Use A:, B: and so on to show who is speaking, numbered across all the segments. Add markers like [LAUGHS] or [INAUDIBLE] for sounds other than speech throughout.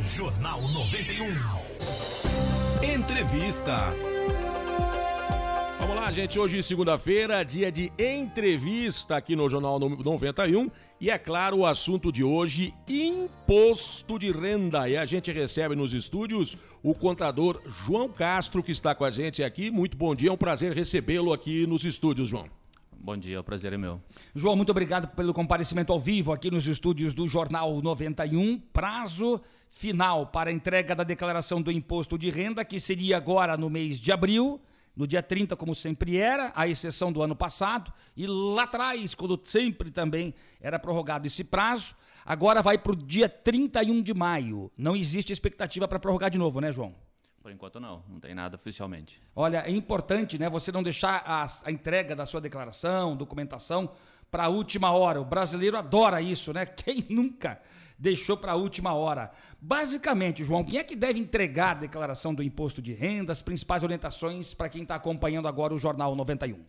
A: Jornal 91. Entrevista.
B: Vamos lá, gente. Hoje, segunda-feira, dia de entrevista aqui no Jornal 91. E é claro, o assunto de hoje: imposto de renda. E a gente recebe nos estúdios o contador João Castro, que está com a gente aqui. Muito bom dia, é um prazer recebê-lo aqui nos estúdios, João.
C: Bom dia, o prazer é meu.
D: João, muito obrigado pelo comparecimento ao vivo aqui nos estúdios do Jornal 91. Prazo final para entrega da declaração do imposto de renda, que seria agora no mês de abril, no dia 30, como sempre era, à exceção do ano passado, e lá atrás, quando sempre também era prorrogado esse prazo, agora vai para o dia 31 de maio. Não existe expectativa para prorrogar de novo, né, João?
C: Por enquanto não, não tem nada oficialmente.
D: Olha, é importante, né, você não deixar a, a entrega da sua declaração, documentação para a última hora. O brasileiro adora isso, né? [LAUGHS] Quem nunca deixou para a última hora? Basicamente, João, quem é que deve entregar a declaração do imposto de renda, as principais orientações para quem está acompanhando agora o Jornal 91?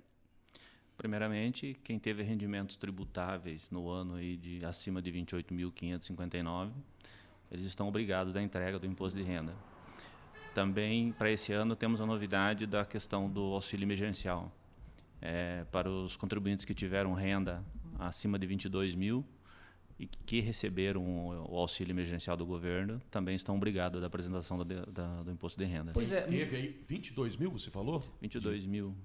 C: Primeiramente, quem teve rendimentos tributáveis no ano aí de acima de 28.559, eles estão obrigados à entrega do imposto de renda. Também, para esse ano, temos a novidade da questão do auxílio emergencial. É, para os contribuintes que tiveram renda acima de 22 mil e que receberam o auxílio emergencial do governo, também estão obrigados à apresentação do, da, do imposto de renda.
B: Pois é. Teve aí 22 mil, você falou?
C: 22 mil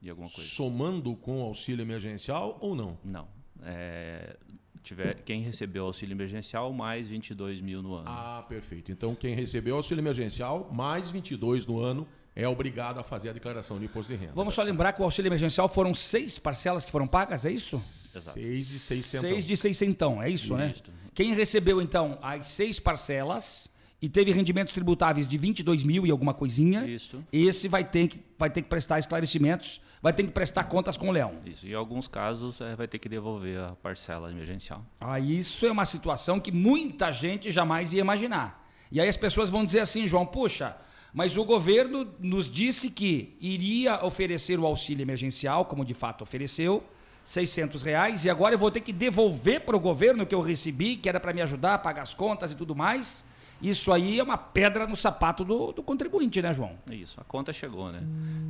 C: e alguma coisa.
B: Somando com o auxílio emergencial ou não?
C: Não. É, tiver quem recebeu auxílio emergencial mais 22 mil no ano.
B: Ah, perfeito. Então quem recebeu auxílio emergencial mais 22 no ano é obrigado a fazer a declaração de imposto de renda.
D: Vamos só lembrar que o auxílio emergencial foram seis parcelas que foram pagas, é isso?
B: Exato. Seis de seiscentão.
D: Seis de seiscentão, é isso, né? isso. né? Quem recebeu então as seis parcelas e teve rendimentos tributáveis de 22 mil e alguma coisinha,
C: Isso.
D: esse vai ter, que, vai ter que prestar esclarecimentos, vai ter que prestar contas com o Leão.
C: Isso, e em alguns casos é, vai ter que devolver a parcela emergencial.
D: Ah, isso é uma situação que muita gente jamais ia imaginar. E aí as pessoas vão dizer assim, João, puxa, mas o governo nos disse que iria oferecer o auxílio emergencial, como de fato ofereceu, 600 reais, e agora eu vou ter que devolver para o governo que eu recebi, que era para me ajudar a pagar as contas e tudo mais. Isso aí é uma pedra no sapato do, do contribuinte, né, João?
C: Isso, a conta chegou, né?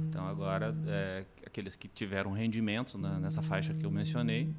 C: Então agora, é, aqueles que tiveram rendimentos né, nessa faixa que eu mencionei,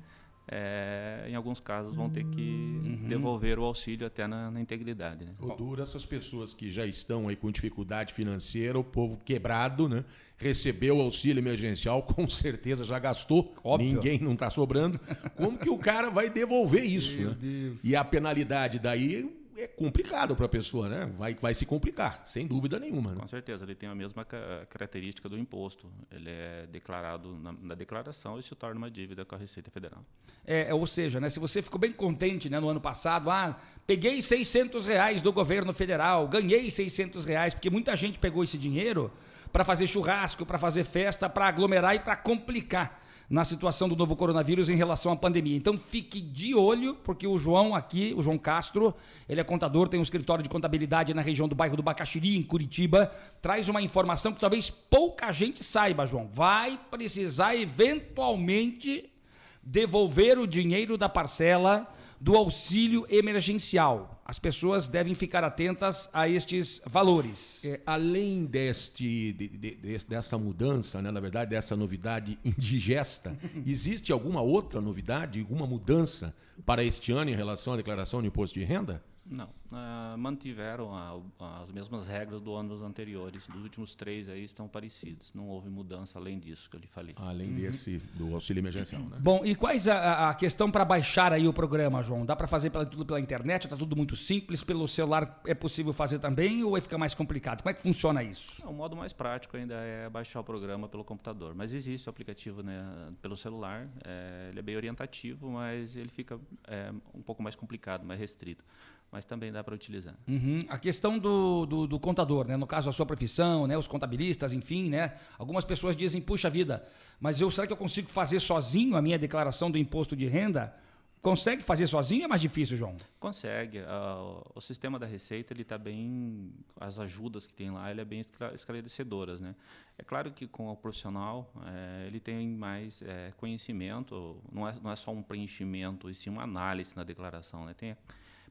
C: é, em alguns casos vão ter que uhum. devolver o auxílio até na, na integridade. Né?
B: O duro, essas pessoas que já estão aí com dificuldade financeira, o povo quebrado, né? Recebeu o auxílio emergencial, [LAUGHS] com certeza já gastou, Óbvio. ninguém não está sobrando. Como que o cara vai devolver isso? Meu né? Deus. E a penalidade daí é complicado para a pessoa, né? Vai, vai se complicar, sem dúvida nenhuma. Né?
C: Com certeza, ele tem a mesma característica do imposto. Ele é declarado na, na, declaração e se torna uma dívida com a Receita Federal.
D: É, é, ou seja, né, se você ficou bem contente né, no ano passado, ah, peguei 600 reais do governo federal, ganhei 600 reais, porque muita gente pegou esse dinheiro para fazer churrasco, para fazer festa, para aglomerar e para complicar na situação do novo coronavírus em relação à pandemia. Então fique de olho, porque o João aqui, o João Castro, ele é contador, tem um escritório de contabilidade na região do bairro do Bacaxiri, em Curitiba, traz uma informação que talvez pouca gente saiba, João. Vai precisar eventualmente devolver o dinheiro da parcela do auxílio emergencial. As pessoas devem ficar atentas a estes valores.
B: É, além deste, de, de, dessa mudança, né, na verdade, dessa novidade indigesta, [LAUGHS] existe alguma outra novidade, alguma mudança para este ano em relação à declaração de imposto de renda?
C: Não, uh, mantiveram a, as mesmas regras do anos anteriores. Dos últimos três aí estão parecidos. Não houve mudança além disso que eu lhe falei.
B: Além uhum. desse do auxílio emergencial, né?
D: Bom, e quais a, a questão para baixar aí o programa, João? Dá para fazer pela, tudo pela internet? Está tudo muito simples? Pelo celular é possível fazer também ou vai ficar mais complicado? Como é que funciona isso?
C: Não, o modo mais prático ainda é baixar o programa pelo computador. Mas existe o aplicativo né, pelo celular. É, ele é bem orientativo, mas ele fica é, um pouco mais complicado, mais restrito mas também dá para utilizar.
D: Uhum. A questão do, do, do, contador, né? no caso a sua profissão, né? os contabilistas, enfim, né? algumas pessoas dizem, puxa vida, mas eu será que eu consigo fazer sozinho a minha declaração do imposto de renda? Consegue fazer sozinho é mais difícil, João?
C: Consegue. Uh, o sistema da Receita ele está bem, as ajudas que tem lá, ele é bem esclarecedoras, né? É claro que com o profissional é, ele tem mais é, conhecimento, não é, não é só um preenchimento e sim uma análise na declaração, né? Tem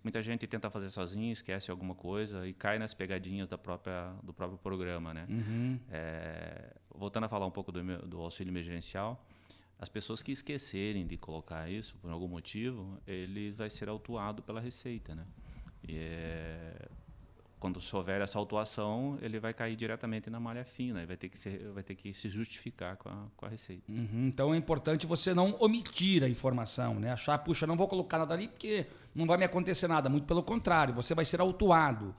C: Muita gente tenta fazer sozinho, esquece alguma coisa e cai nas pegadinhas da própria, do próprio programa. Né?
D: Uhum.
C: É, voltando a falar um pouco do, do auxílio emergencial, as pessoas que esquecerem de colocar isso, por algum motivo, ele vai ser autuado pela Receita. Né? E é, quando houver essa autuação, ele vai cair diretamente na malha fina, vai ter que, ser, vai ter que se justificar com a, com a receita.
D: Uhum, então é importante você não omitir a informação, né? Achar, puxa, não vou colocar nada ali porque não vai me acontecer nada. Muito pelo contrário, você vai ser autuado.